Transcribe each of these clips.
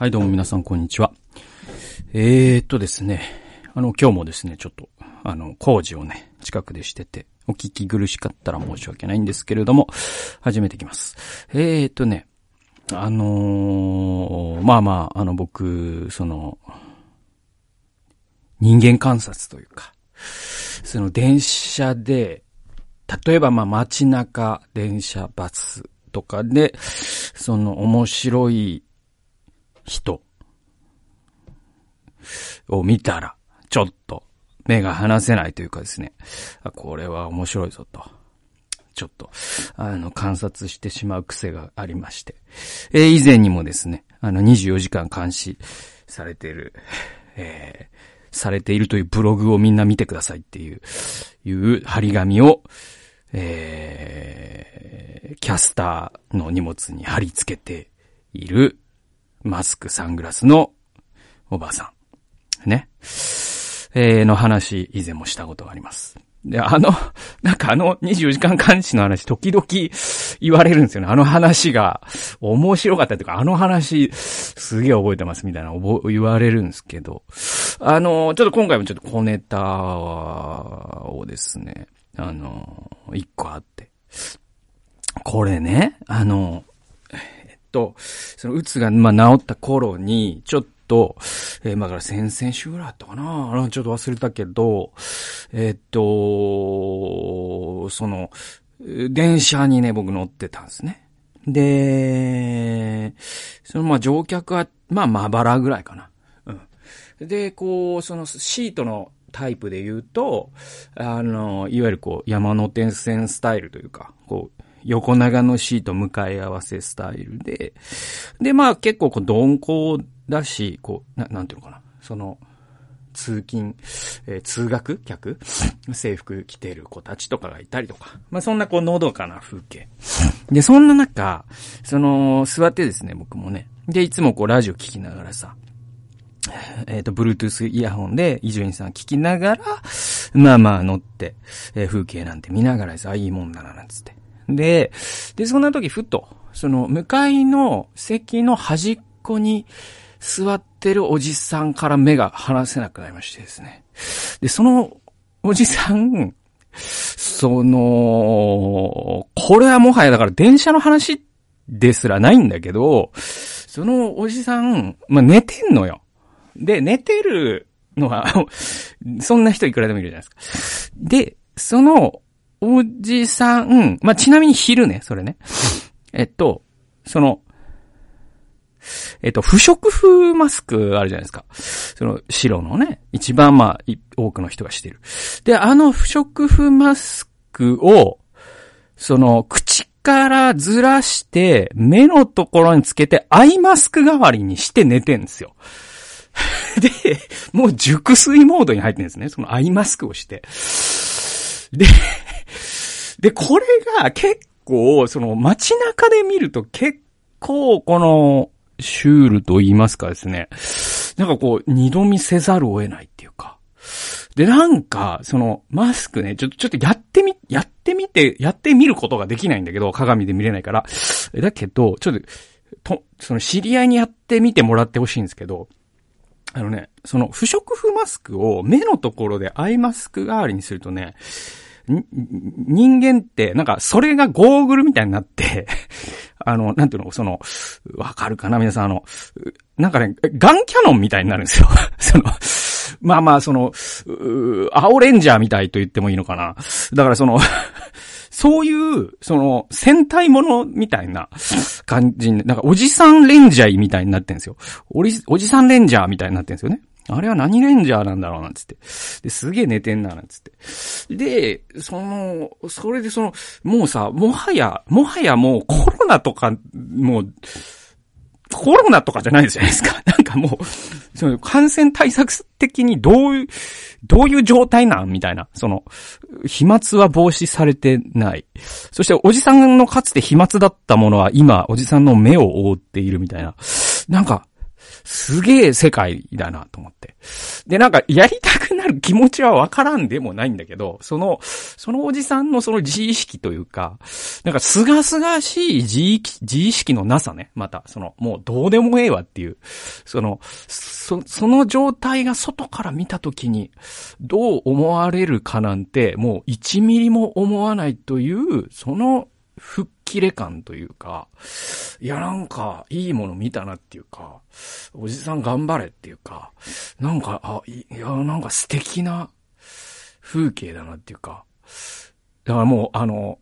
はい、どうも皆さん、こんにちは。えーっとですね、あの、今日もですね、ちょっと、あの、工事をね、近くでしてて、お聞き苦しかったら申し訳ないんですけれども、始めていきます。えーっとね、あのーまあまあ、あの、僕、その、人間観察というか、その電車で、例えばまあ街中、電車、バスとかで、その面白い人を見たら、ちょっと目が離せないというかですね、あこれは面白いぞと。ちょっと、あの、観察してしまう癖がありまして。えー以前にもですね、あの、24時間監視されている、えーされているというブログをみんな見てくださいっていう、いう張り紙を、えーキャスターの荷物に貼り付けている、マスク、サングラスのおばあさん。ね。えーの話、以前もしたことがあります。で、あの、なんかあの24時間監視の話、時々言われるんですよね。あの話が面白かったというか、あの話、すげえ覚えてますみたいな覚言われるんですけど、あの、ちょっと今回もちょっと小ネタをですね、あの、一個あって。これね、あの、と、その、うつが、まあ、治った頃に、ちょっと、えーまあ、から先々週ぐらいだったかなちょっと忘れたけど、えっと、その、電車にね、僕乗ってたんですね。で、その、ま、乗客は、まあ、まばらぐらいかな。うん。で、こう、その、シートのタイプで言うと、あの、いわゆるこう、山手線スタイルというか、こう、横長のシート向かい合わせスタイルで、で、まあ結構こう鈍行だし、こう、ななんていうのかな、その、通勤、えー通学客？制服着てる子たちとかがいたりとか。まあそんなこうのどかな風景。で、そんな中、その、座ってですね、僕もね。で、いつもこうラジオ聞きながらさ、えっ、と、Bluetooth イヤホンで伊集院さん聞きながら、まあまあ乗って、えー風景なんて見ながらさ、いいもんだな、なんつって。で、で、そんな時ふっと、その、向かいの席の端っこに座ってるおじさんから目が離せなくなりましてですね。で、そのおじさん、その、これはもはやだから電車の話ですらないんだけど、そのおじさん、まあ、寝てんのよ。で、寝てるのは、そんな人いくらでもいるじゃないですか。で、その、おじさん、まあ、ちなみに昼ね、それね。えっと、その、えっと、不織布マスクあるじゃないですか。その、白のね、一番まあ、多くの人がしてる。で、あの不織布マスクを、その、口からずらして、目のところにつけて、アイマスク代わりにして寝てんですよ。で、もう熟睡モードに入ってるんですね。そのアイマスクをして。で、で、これが結構、その街中で見ると結構、この、シュールと言いますかですね。なんかこう、二度見せざるを得ないっていうか。で、なんか、その、マスクね、ちょっと、ちょっとやってみ、やってみて、やってみることができないんだけど、鏡で見れないから。だけど、ちょっと、と、その知り合いにやってみてもらってほしいんですけど、あのね、その不織布マスクを目のところでアイマスク代わりにするとね、人間って、なんか、それがゴーグルみたいになって、あの、なんていうの、その、わかるかな皆さん、あの、なんかね、ガンキャノンみたいになるんですよ。その、まあまあ、その、青レンジャーみたいと言ってもいいのかな。だからその、そういう、その、戦隊ものみたいな感じ、なんかおじさんレンジャーみたいになってんですよ。おりおじさんレンジャーみたいになってんですよね。あれは何レンジャーなんだろうなんつって。で、すげえ寝てんな、なんつって。で、その、それでその、もうさ、もはや、もはやもうコロナとか、もう、コロナとかじゃないじゃないですか。なんかもう、その感染対策的にどういう、どういう状態なんみたいな。その、飛沫は防止されてない。そして、おじさんのかつて飛沫だったものは今、おじさんの目を覆っているみたいな。なんか、すげえ世界だなと思って。で、なんか、やりたくなる気持ちはわからんでもないんだけど、その、そのおじさんのその自意識というか、なんか、すがすがしい自意自意識のなさね。また、その、もうどうでもええわっていう、その、そ、その状態が外から見たときに、どう思われるかなんて、もう1ミリも思わないという、その、切れ感というか、いやなんか、いいもの見たなっていうか、おじさん頑張れっていうか、なんか、あ、いやなんか素敵な風景だなっていうか、だからもう、あの、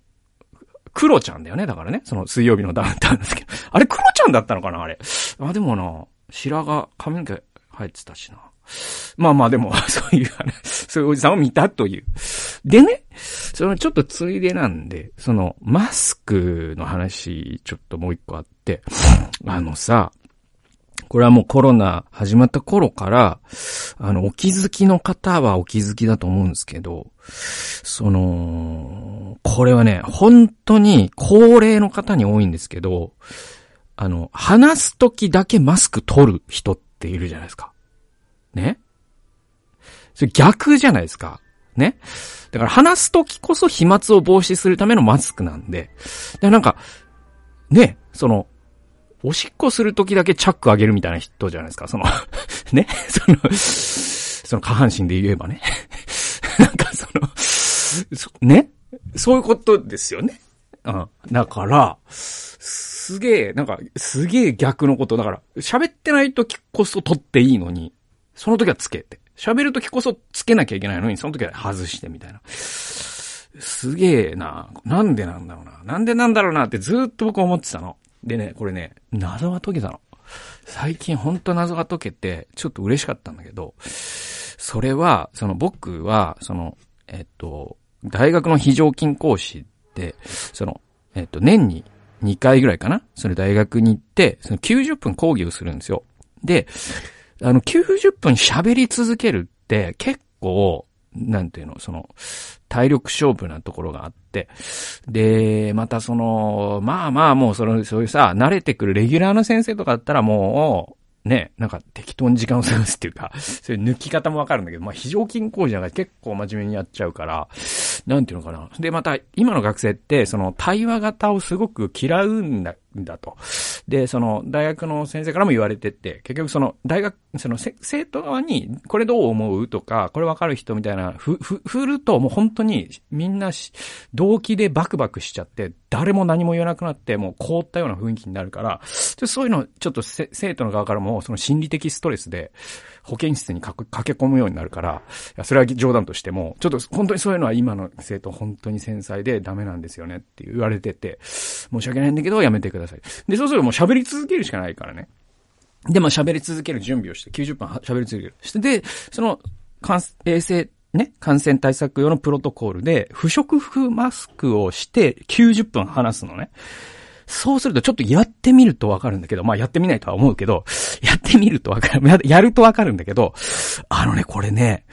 クロちゃんだよね、だからね。その水曜日のダウンタウンですけど。あれ、クロちゃんだったのかなあれ。あ、でもな、白髪、髪の毛生えてたしな。まあまあでも、そういう、そういうおじさんを見たという。でね、そのちょっとついでなんで、そのマスクの話、ちょっともう一個あって、あのさ、これはもうコロナ始まった頃から、あの、お気づきの方はお気づきだと思うんですけど、その、これはね、本当に高齢の方に多いんですけど、あの、話すときだけマスク取る人っているじゃないですか。ね？それ逆じゃないですか。ねだから話すときこそ飛沫を防止するためのマスクなんで。で、なんか、ね、その、おしっこするときだけチャック上げるみたいな人じゃないですか。その ね、その、その下半身で言えばね。なんかその、ねそういうことですよね。うん。だから、すげえ、なんか、すげえ逆のこと。だから、喋ってない時こそ取っていいのに、その時はつけて。喋る時こそつけなきゃいけないのに、その時は外してみたいな。すげえな。なんでなんだろうな。なんでなんだろうなってずっと僕思ってたの。でね、これね、謎が解けたの。最近ほんと謎が解けて、ちょっと嬉しかったんだけど、それは、その僕は、その、えっと、大学の非常勤講師で、その、えっと、年に2回ぐらいかな？それ大学に行って、その90分講義をするんですよ。で、あの、90分喋り続けるって結構、なんていうの、その、体力勝負なところがあって、で、またその、まあまあもうその、そういうさ、慣れてくるレギュラーの先生とかだったらもう、ね、なんか適当に時間を過ごすっていうか、そういう抜き方もわかるんだけど、まあ非常勤講師なんか結構真面目にやっちゃうから、なんていうのかな。で、また、今の学生って、その対話型をすごく嫌うんだ、んだと。で、その、大学の先生からも言われてて、結局その、大学、その、生徒側に、これどう思うとか、これわかる人みたいな、ふ、ふ、振ると、もう本当に、みんなし動機でバクバクしちゃって、誰も何も言わなくなって、もう凍ったような雰囲気になるから、そういうの、ちょっと生徒の側からも、その心理的ストレスで、保健室に駆け込むようになるから、いや、それは冗談としても、ちょっと本当にそういうのは今の生徒本当に繊細でダメなんですよねって言われてて、申し訳ないんだけどやめてください。くださいで、そうするともう喋り続けるしかないからね。で、まあ喋り続ける準備をして、90分喋り続ける。して、で、その、感、衛生、ね、感染対策用のプロトコールで、不織布マスクをして90分話すのね。そうするとちょっとやってみるとわかるんだけど、まあやってみないとは思うけど、やってみるとわかる、やるとわかるんだけど、あのね、これね、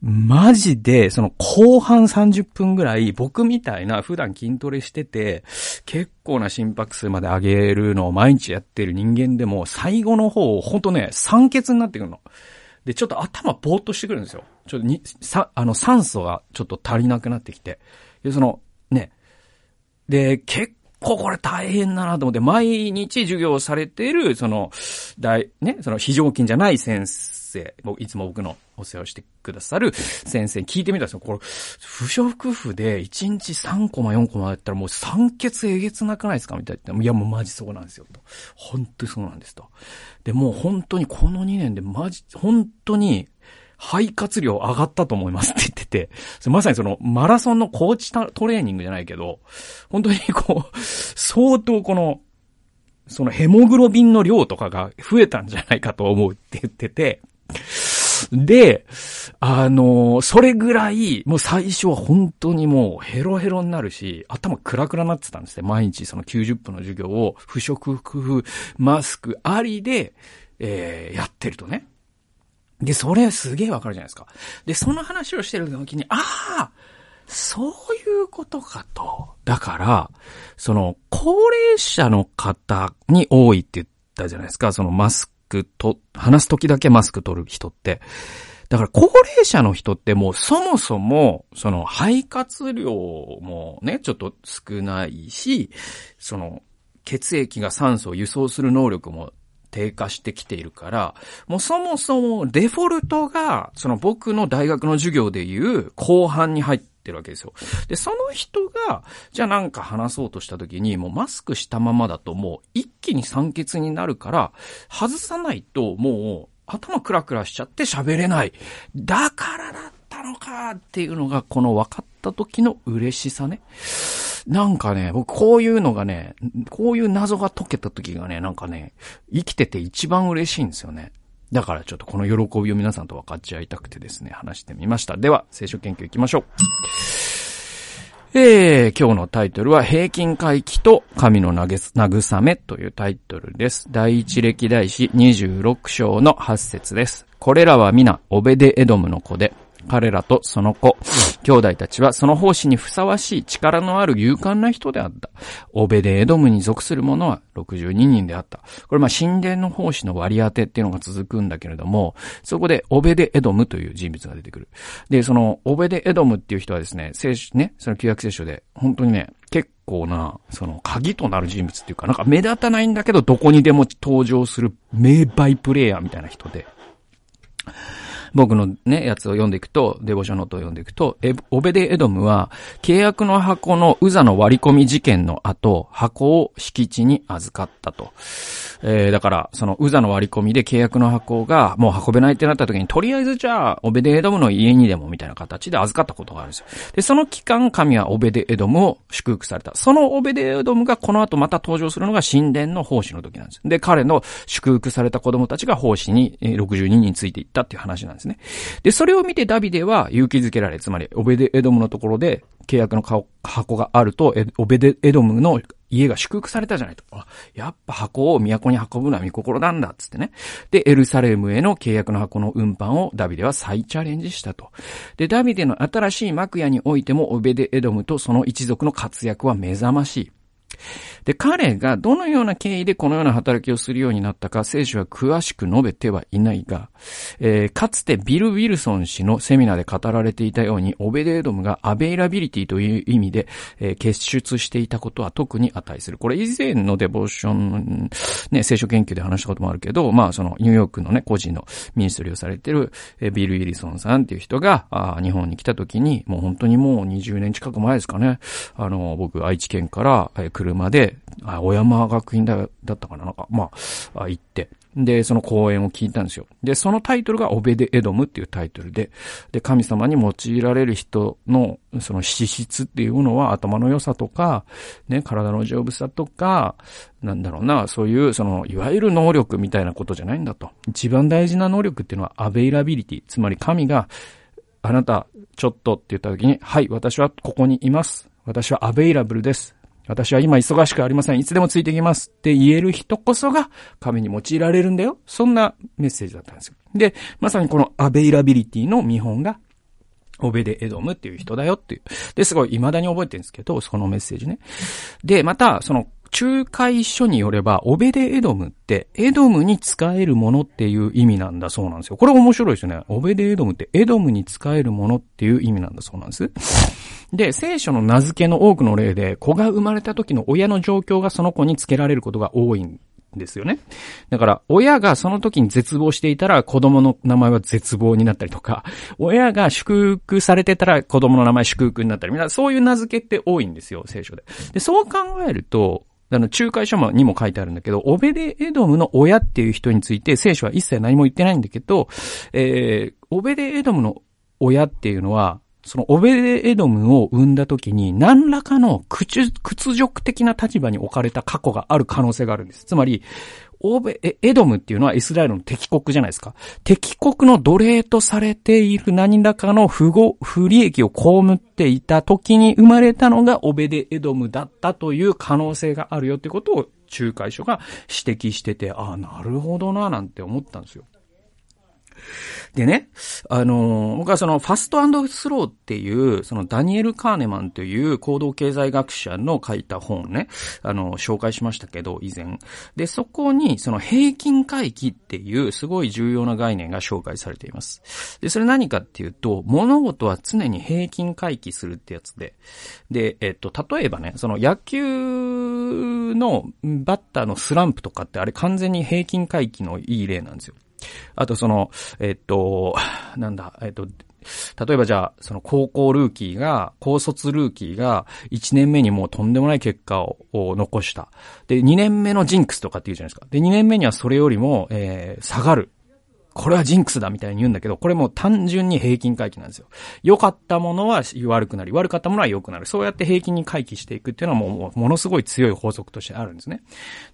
マジで、その後半30分ぐらい、僕みたいな普段筋トレしてて、結構な心拍数まで上げるのを毎日やってる人間でも、最後の方、ほんとね、酸欠になってくるの。で、ちょっと頭ぼーっとしてくるんですよ。ちょっとに、さ、あの、酸素がちょっと足りなくなってきて。で、その、ね。で、結構これ大変だなと思って、毎日授業されている、その、大、ね、その非常勤じゃない先生、生いつも僕のお世話をしてくださる先生に聞いてみたんですよ。これ、不織布で1日3コマ4コマやったらもう酸欠えげつなくないですかみたいな。いや、もうマジそうなんですよ。と。本当にそうなんですと。で、もう本当にこの2年でマジ、本当に、肺活量上がったと思いますって言ってて、まさにそのマラソンのコーチトレーニングじゃないけど、本当にこう、相当この、そのヘモグロビンの量とかが増えたんじゃないかと思うって言ってて、で、あのそれぐらい、もう最初は本当にもうヘロヘロになるし、頭クラクラになってたんですね。毎日その90分の授業を不織布マスクありで、えー、やってるとね。で、それすげえわかるじゃないですか。で、その話をしてる時に、ああそういうことかと。だから、その、高齢者の方に多いって言ったじゃないですか。そのマスククと、話す時だけマスク取る人って、だから高齢者の人ってもうそもそも、その肺活量もね、ちょっと少ないし、その血液が酸素を輸送する能力も低下してきているから、もうそもそもデフォルトが、その僕の大学の授業でいう後半に入っててるわけですよ。で、その人が、じゃあなんか話そうとした時に、もうマスクしたままだともう一気に酸欠になるから、外さないともう頭クラクラしちゃって喋れない。だからだったのかっていうのが、この分かった時の嬉しさね。なんかね、僕こういうのがね、こういう謎が解けた時がね、なんかね、生きてて一番嬉しいんですよね。だからちょっとこの喜びを皆さんと分かち合いたくてですね、話してみました。では、聖書研究行きましょう。えー、今日のタイトルは、平均回帰と神の慰めというタイトルです。第一歴代史26章の8節です。これらは皆、オベデエドムの子で、彼らとその子、兄弟たちはその奉仕にふさわしい力のある勇敢な人であった。オベデエドムに属する者は62人であった。これまあ神殿の奉仕の割り当てっていうのが続くんだけれども、そこでオベデエドムという人物が出てくる。で、そのオベデエドムっていう人はですね、聖書、ね、その旧約聖書で本当にね、結構な、その鍵となる人物っていうか、なんか目立たないんだけどどこにでも登場する名バイプレイヤーみたいな人で。僕のね、やつを読んでいくと、デボショノートを読んでいくと、オベデエドムは、契約の箱のウザの割り込み事件の後、箱を敷地に預かったと。えー、だから、そのウザの割り込みで契約の箱がもう運べないってなった時に、とりあえずじゃあ、オベデエドムの家にでもみたいな形で預かったことがあるんですよ。で、その期間、神はオベデエドムを祝福された。そのオベデエドムがこの後また登場するのが神殿の奉仕の時なんです。で、彼の祝福された子供たちが奉仕に62人ついていったっていう話なんですね。で、それを見てダビデは勇気づけられ、つまり、オベデエドムのところで契約の箱があると、オベデエドムの家が祝福されたじゃないと。あ、やっぱ箱を都に運ぶのは見心なんだ、つってね。で、エルサレムへの契約の箱の運搬をダビデは再チャレンジしたと。で、ダビデの新しい幕屋においても、オベデエドムとその一族の活躍は目覚ましい。で、彼がどのような経緯でこのような働きをするようになったか、聖書は詳しく述べてはいないが、えー、かつてビル・ウィルソン氏のセミナーで語られていたように、オベデエドムが availability という意味で、えー、傑出していたことは特筆に値する。これ以前の devotion、ね、聖書研究で話したこともあるけど、まあ、そのニューヨークのね、個人の ministry をされてる、えー、ビル・ウィルソンさんっていう人が、あ日本に来た時に、もう本当にもう20年近く前ですかね、あの、僕、愛知県から、えー、車車で、あ、小山学院だだったかな？なんか、まあ、行って、で、その講演を聞いたんですよ。で、そのタイトルがオベデエドムっていうタイトルで、で、神様に用いられる人の、その資質っていうのは頭の良さとか、ね、体の丈夫さとか、なんだろうな、そういう、その、いわゆる能力みたいなことじゃないんだと。一番大事な能力っていうのはアベイラビリティ。つまり神が、あなた、ちょっとって言った時に、はい、私はここにいます。私はアベイラブルです。私は今忙しくありません。いつでもついてきますって言える人こそが神に用いられるんだよ。そんなメッセージだったんですよ。で、まさにこのアベイラビリティの見本がオベデエドムっていう人だよっていう。で、すごい未だに覚えてるんですけど、そのメッセージね。で、また、その、仲介書によれば、オベデエドムって、エドムに使えるものっていう意味なんだそうなんですよ。これ面白いですよね。オベデエドムってエドムに使えるものっていう意味なんだそうなんです。で、聖書の名付けの多くの例で、子が生まれた時の親の状況がその子に付けられることが多いんですよね。だから、親がその時に絶望していたら子供の名前は絶望になったりとか、親が祝福されてたら子供の名前祝福になったり、みんなそういう名付けって多いんですよ、聖書で。で、そう考えると、あの、仲介書にも書いてあるんだけど、オベデエドムの親っていう人について聖書は一切何も言ってないんだけど、えー、オベデエドムの親っていうのは、そのオベデエドムを生んだ時に何らかの屈辱的な立場に置かれた過去がある可能性があるんです。つまり、オベ、エドムっていうのはイスラエルの敵国じゃないですか。敵国の奴隷とされている何らかの不合、不利益を被っていた時に生まれたのがオベデエドムだったという可能性があるよってことを仲介書が指摘してて、ああ、なるほどな、なんて思ったんですよ。でね、あの、僕はそのファストスローっていう、そのダニエル・カーネマンという行動経済学者の書いた本ね、あの、紹介しましたけど、以前。で、そこに、その平均回帰っていうすごい重要な概念が紹介されています。で、それ何かっていうと、物事は常に平均回帰するってやつで、で、えっと、例えばね、その野球のバッターのスランプとかってあれ完全に平均回帰のいい例なんですよ。あとその、えっと、なんだ、えっと、例えばじゃあ、その高校ルーキーが、高卒ルーキーが、1年目にもうとんでもない結果を残した。で、2年目のジンクスとかって言うじゃないですか。で、2年目にはそれよりも、えー、下がる。これはジンクスだみたいに言うんだけど、これも単純に平均回帰なんですよ。良かったものは悪くなり、悪かったものは良くなる。そうやって平均に回帰していくっていうのはもう、ものすごい強い法則としてあるんですね。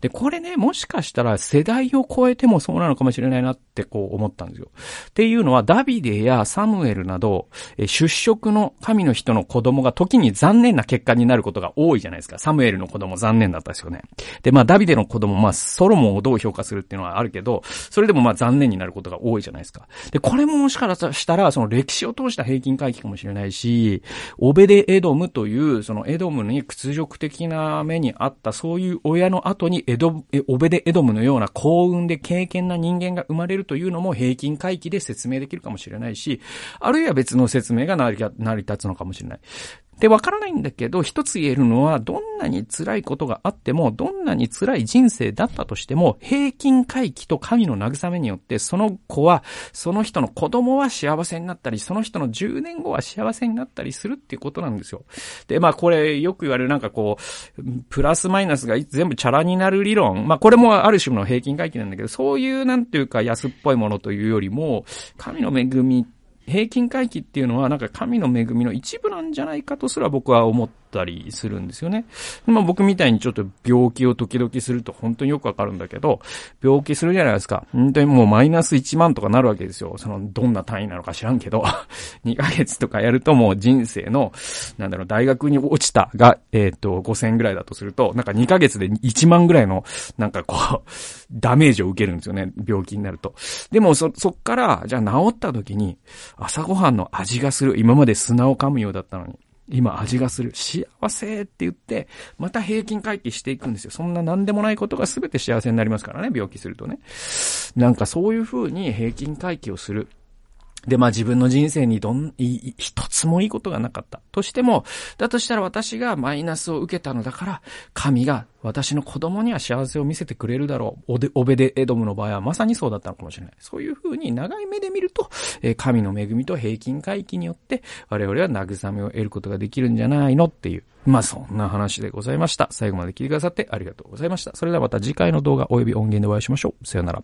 で、これね、もしかしたら世代を超えてもそうなのかもしれないなってこう思ったんですよ。っていうのは、ダビデやサムエルなど、出職の神の人の子供が時に残念な結果になることが多いじゃないですか。サムエルの子供残念だったですよね。で、まあ、ダビデの子供、まあ、ソロモンをどう評価するっていうのはあるけど、それでもまあ残念になることが多いじゃないですか。で、これももしかしたら、その歴史を通した平均回帰かもしれないし、オベデエドムという、そのエドムに屈辱的な目にあった、そういう親の後にエド、オベデエドムのような幸運で経験な人間が生まれるというのも平均回帰で説明できるかもしれないし、あるいは別の説明が成り立つのかもしれない。で、わからないんだけど、一つ言えるのは、どんなに辛いことがあっても、どんなに辛い人生だったとしても、平均回帰と神の慰めによって、その子は、その人の子供は幸せになったり、その人の10年後は幸せになったりするっていうことなんですよ。で、まあこれ、よく言われるなんかこう、プラスマイナスが全部チャラになる理論。まあこれもある種の平均回帰なんだけど、そういうなんていうか安っぽいものというよりも、神の恵み平均回帰っていうのはなんか神の恵みの一部なんじゃないかとすら僕は思ったりするんですよね。まあ僕みたいにちょっと病気を時々すると本当によくわかるんだけど、病気するじゃないですか。本当にもうマイナス1万とかなるわけですよ。その、どんな単位なのか知らんけど、2ヶ月とかやるともう人生の、なんだろう、大学に落ちたが、えっ、ー、と、5000ぐらいだとすると、なんか2ヶ月で1万ぐらいの、なんかこう、ダメージを受けるんですよね。病気になると。でも、そ、そっから、じゃあ治った時に、朝ごはんの味がする。今まで砂を噛むようだったのに。今味がする。幸せって言って、また平均回帰していくんですよ。そんな何でもないことが全て幸せになりますからね、病気するとね。なんかそういう風に平均回帰をする。で、まあ自分の人生にどん、い、一つもいいことがなかった。としても、だとしたら私がマイナスを受けたのだから、神が私の子供には幸せを見せてくれるだろう。オデ、オベデエドムの場合はまさにそうだったのかもしれない。そういうふうに長い目で見ると、えー、神の恵みと平均回帰によって、我々は慰めを得ることができるんじゃないのっていう。まあそんな話でございました。最後まで聞いてくださってありがとうございました。それではまた次回の動画及び音源でお会いしましょう。さよなら。